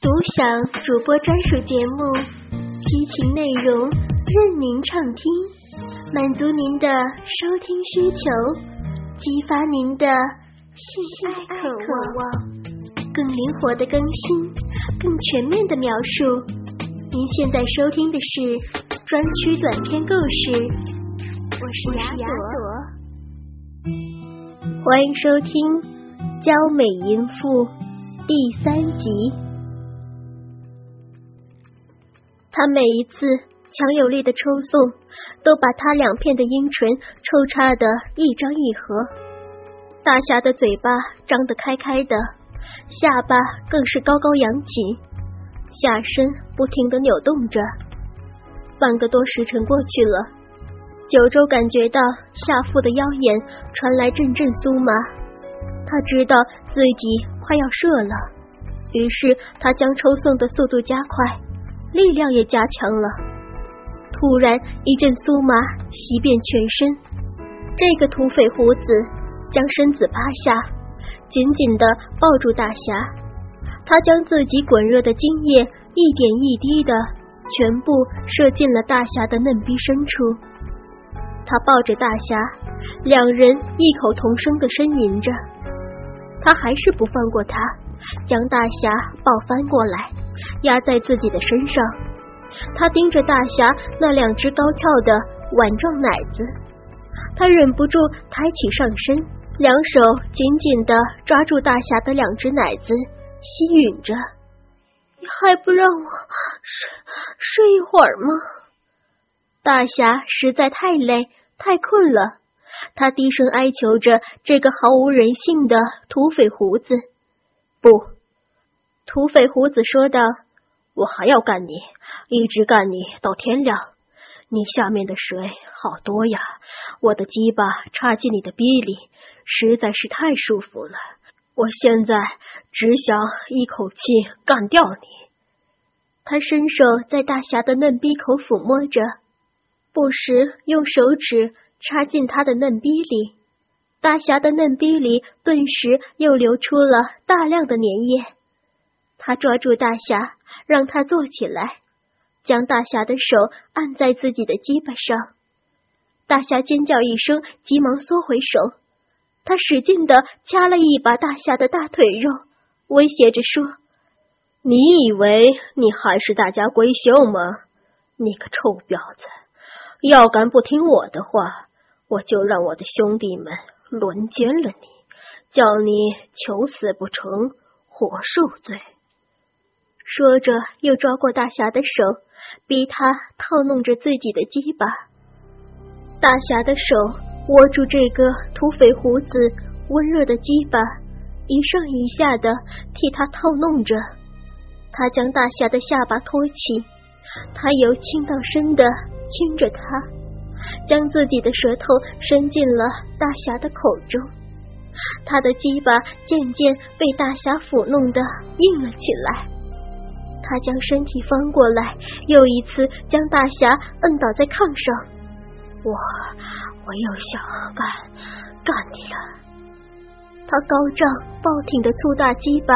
独享主播专属节目，激情内容任您畅听，满足您的收听需求，激发您的性爱渴望，更灵活的更新，更全面的描述。您现在收听的是专区短篇故事，我是雅朵，欢迎收听《娇美淫妇》第三集。他每一次强有力的抽送，都把他两片的阴唇抽插的一张一合。大侠的嘴巴张得开开的，下巴更是高高扬起，下身不停的扭动着。半个多时辰过去了，九州感觉到下腹的腰眼传来阵阵酥麻，他知道自己快要射了，于是他将抽送的速度加快。力量也加强了。突然一阵酥麻袭遍全身，这个土匪胡子将身子趴下，紧紧的抱住大侠。他将自己滚热的精液一点一滴的全部射进了大侠的嫩逼深处。他抱着大侠，两人异口同声的呻吟着。他还是不放过他，将大侠抱翻过来。压在自己的身上，他盯着大侠那两只高翘的碗状奶子，他忍不住抬起上身，两手紧紧的抓住大侠的两只奶子，吸吮着。你还不让我睡睡一会儿吗？大侠实在太累太困了，他低声哀求着这个毫无人性的土匪胡子。不。土匪胡子说道：“我还要干你，一直干你到天亮。你下面的水好多呀，我的鸡巴插进你的逼里，实在是太舒服了。我现在只想一口气干掉你。”他伸手在大侠的嫩逼口抚摸着，不时用手指插进他的嫩逼里，大侠的嫩逼里顿时又流出了大量的粘液。他抓住大侠，让他坐起来，将大侠的手按在自己的鸡巴上。大侠尖叫一声，急忙缩回手。他使劲的掐了一把大侠的大腿肉，威胁着说：“你以为你还是大家闺秀吗？你个臭婊子！要敢不听我的话，我就让我的兄弟们轮奸了你，叫你求死不成，活受罪。”说着，又抓过大侠的手，逼他套弄着自己的鸡巴。大侠的手握住这个土匪胡子温热的鸡巴，一上一下的替他套弄着。他将大侠的下巴托起，他由轻到深的亲着他，将自己的舌头伸进了大侠的口中。他的鸡巴渐渐被大侠抚弄的硬了起来。他将身体翻过来，又一次将大侠摁倒在炕上。我，我又想干干你了。他高胀暴挺的粗大鸡巴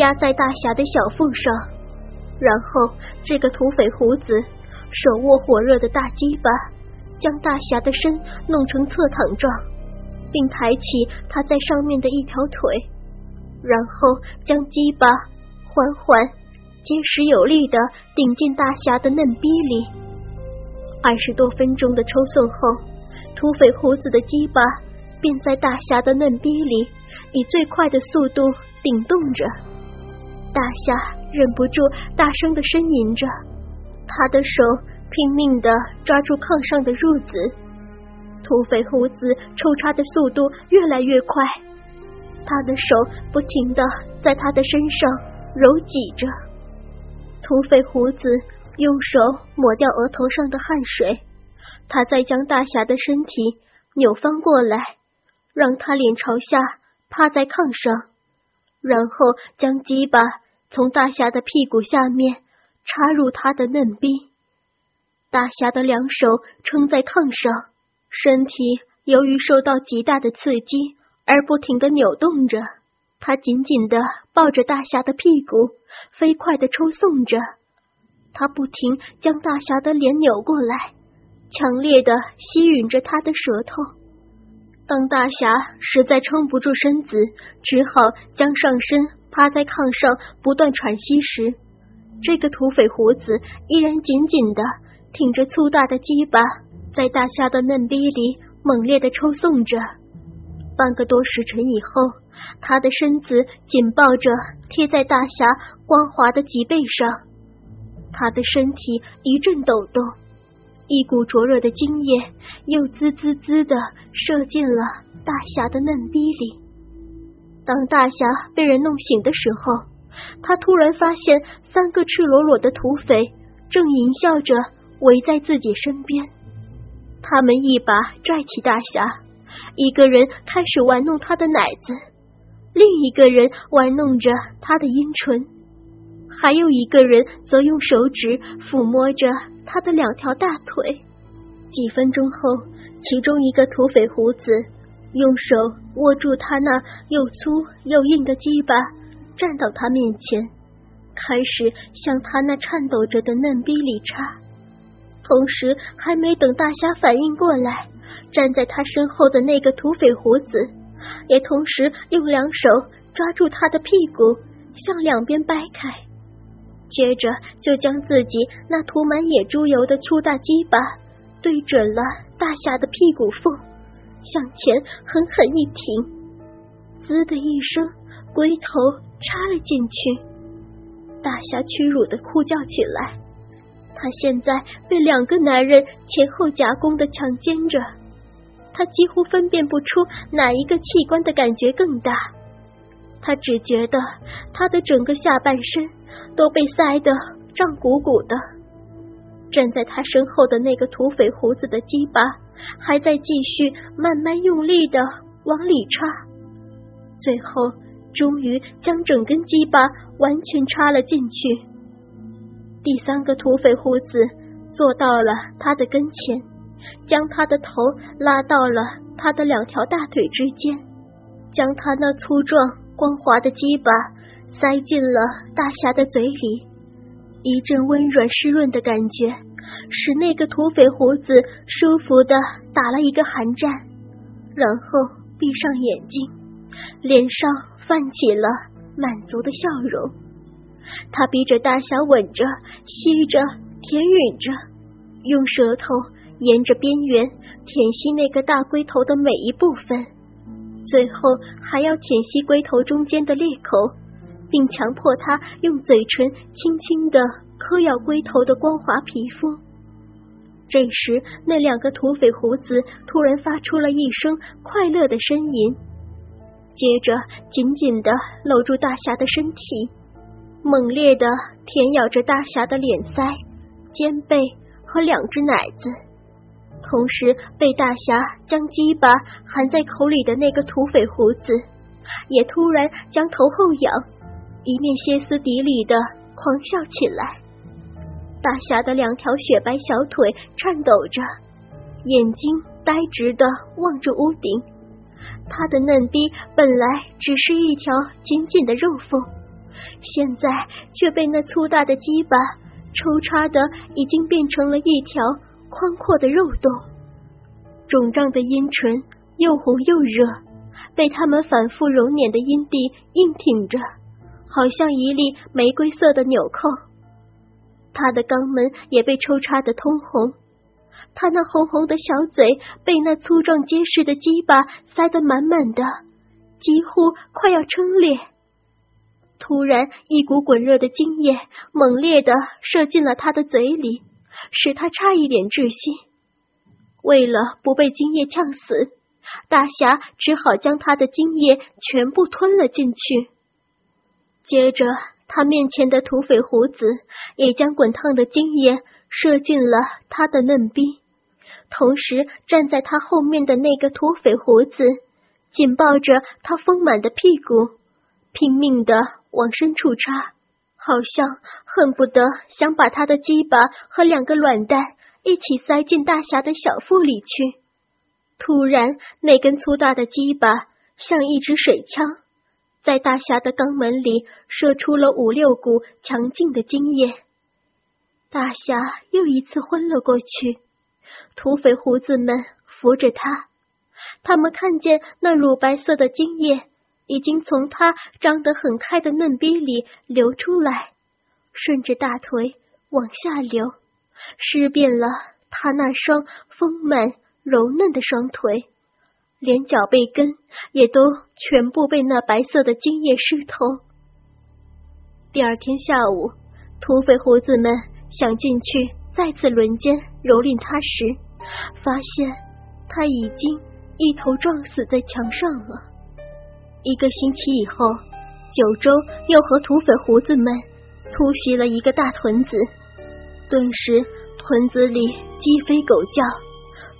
压在大侠的小腹上，然后这个土匪胡子手握火热的大鸡巴，将大侠的身弄成侧躺状，并抬起他在上面的一条腿，然后将鸡巴缓缓。结实有力的顶进大侠的嫩逼里，二十多分钟的抽送后，土匪胡子的鸡巴便在大侠的嫩逼里以最快的速度顶动着。大侠忍不住大声的呻吟着，他的手拼命的抓住炕上的褥子，土匪胡子抽插的速度越来越快，他的手不停的在他的身上揉挤着。土匪胡子用手抹掉额头上的汗水，他再将大侠的身体扭翻过来，让他脸朝下趴在炕上，然后将鸡巴从大侠的屁股下面插入他的嫩逼。大侠的两手撑在炕上，身体由于受到极大的刺激而不停的扭动着。他紧紧的抱着大侠的屁股，飞快的抽送着。他不停将大侠的脸扭过来，强烈的吸吮着他的舌头。当大侠实在撑不住身子，只好将上身趴在炕上不断喘息时，这个土匪胡子依然紧紧的挺着粗大的鸡巴，在大侠的嫩逼里猛烈的抽送着。半个多时辰以后，他的身子紧抱着贴在大侠光滑的脊背上，他的身体一阵抖动，一股灼热的精液又滋滋滋的射进了大侠的嫩逼里。当大侠被人弄醒的时候，他突然发现三个赤裸裸的土匪正淫笑着围在自己身边，他们一把拽起大侠。一个人开始玩弄他的奶子，另一个人玩弄着他的阴唇，还有一个人则用手指抚摸着他的两条大腿。几分钟后，其中一个土匪胡子用手握住他那又粗又硬的鸡巴，站到他面前，开始向他那颤抖着的嫩逼里插。同时，还没等大侠反应过来。站在他身后的那个土匪胡子，也同时用两手抓住他的屁股，向两边掰开，接着就将自己那涂满野猪油的粗大鸡巴对准了大侠的屁股缝，向前狠狠一挺，滋的一声，龟头插了进去，大侠屈辱的哭叫起来。他现在被两个男人前后夹攻的强奸着。他几乎分辨不出哪一个器官的感觉更大，他只觉得他的整个下半身都被塞得胀鼓鼓的。站在他身后的那个土匪胡子的鸡巴还在继续慢慢用力的往里插，最后终于将整根鸡巴完全插了进去。第三个土匪胡子坐到了他的跟前。将他的头拉到了他的两条大腿之间，将他那粗壮光滑的鸡巴塞进了大侠的嘴里。一阵温软湿润的感觉，使那个土匪胡子舒服的打了一个寒战，然后闭上眼睛，脸上泛起了满足的笑容。他逼着大侠吻着、吸着、舔吮着，用舌头。沿着边缘舔吸那个大龟头的每一部分，最后还要舔吸龟头中间的裂口，并强迫他用嘴唇轻轻的磕咬龟头的光滑皮肤。这时，那两个土匪胡子突然发出了一声快乐的呻吟，接着紧紧的搂住大侠的身体，猛烈的舔咬着大侠的脸腮、肩背和两只奶子。同时，被大侠将鸡巴含在口里的那个土匪胡子，也突然将头后仰，一面歇斯底里的狂笑起来。大侠的两条雪白小腿颤抖着，眼睛呆直的望着屋顶。他的嫩逼本来只是一条紧紧的肉缝，现在却被那粗大的鸡巴抽插的已经变成了一条。宽阔的肉洞，肿胀的阴唇又红又热，被他们反复揉捻的阴蒂硬挺着，好像一粒玫瑰色的纽扣。他的肛门也被抽插的通红，他那红红的小嘴被那粗壮结实的鸡巴塞得满满的，几乎快要撑裂。突然，一股滚热的精液猛烈的射进了他的嘴里。使他差一点窒息。为了不被精液呛死，大侠只好将他的精液全部吞了进去。接着，他面前的土匪胡子也将滚烫的精液射进了他的嫩逼，同时站在他后面的那个土匪胡子紧抱着他丰满的屁股，拼命的往深处插。好像恨不得想把他的鸡巴和两个卵蛋一起塞进大侠的小腹里去。突然，那根粗大的鸡巴像一支水枪，在大侠的肛门里射出了五六股强劲的精液。大侠又一次昏了过去，土匪胡子们扶着他，他们看见那乳白色的精液已经从他张得很开的嫩逼里流出来，顺着大腿往下流，湿遍了他那双丰满柔嫩的双腿。连脚背根也都全部被那白色的精液湿透。第二天下午，土匪胡子们想进去再次轮奸蹂躏他时，发现他已经一头撞死在墙上了。一个星期以后，九州又和土匪胡子们突袭了一个大屯子，顿时屯子里鸡飞狗叫，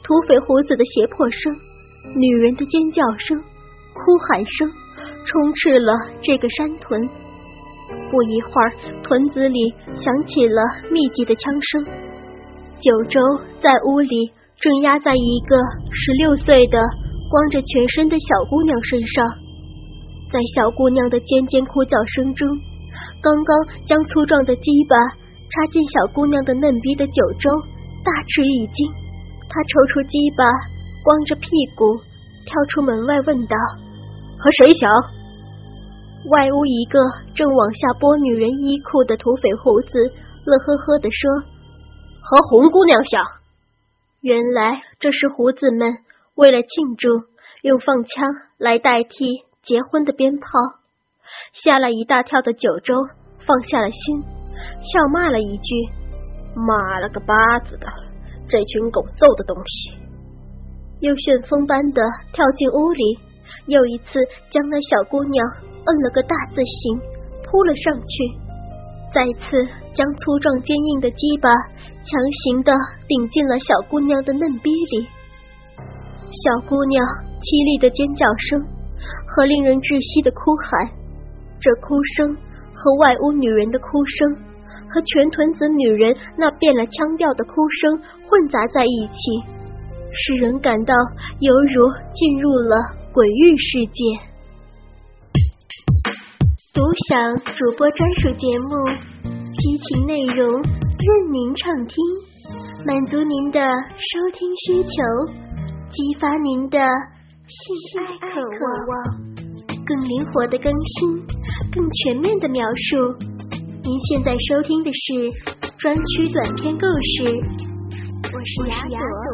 土匪胡子的胁迫声。女人的尖叫声、哭喊声充斥了这个山屯。不一会儿，屯子里响起了密集的枪声。九州在屋里正压在一个十六岁的光着全身的小姑娘身上，在小姑娘的尖尖哭叫声中，刚刚将粗壮的鸡巴插进小姑娘的嫩逼的九州大吃一惊，他抽出鸡巴。光着屁股跳出门外，问道：“和谁想？”外屋一个正往下剥女人衣裤的土匪胡子乐呵呵的说：“和红姑娘想。”原来这是胡子们为了庆祝，用放枪来代替结婚的鞭炮。吓了一大跳的九州放下了心，笑骂了一句：“妈了个巴子的，这群狗揍的东西！”又旋风般的跳进屋里，又一次将那小姑娘摁了个大字形，扑了上去，再次将粗壮坚硬的鸡巴强行的顶进了小姑娘的嫩逼里。小姑娘凄厉的尖叫声和令人窒息的哭喊，这哭声和外屋女人的哭声，和全屯子女人那变了腔调的哭声混杂在一起。使人感到犹如进入了鬼域世界。独享主播专属节目，激情内容任您畅听，满足您的收听需求，激发您的性爱渴望，更灵活的更新，更全面的描述。您现在收听的是专区短篇故事，我是雅朵。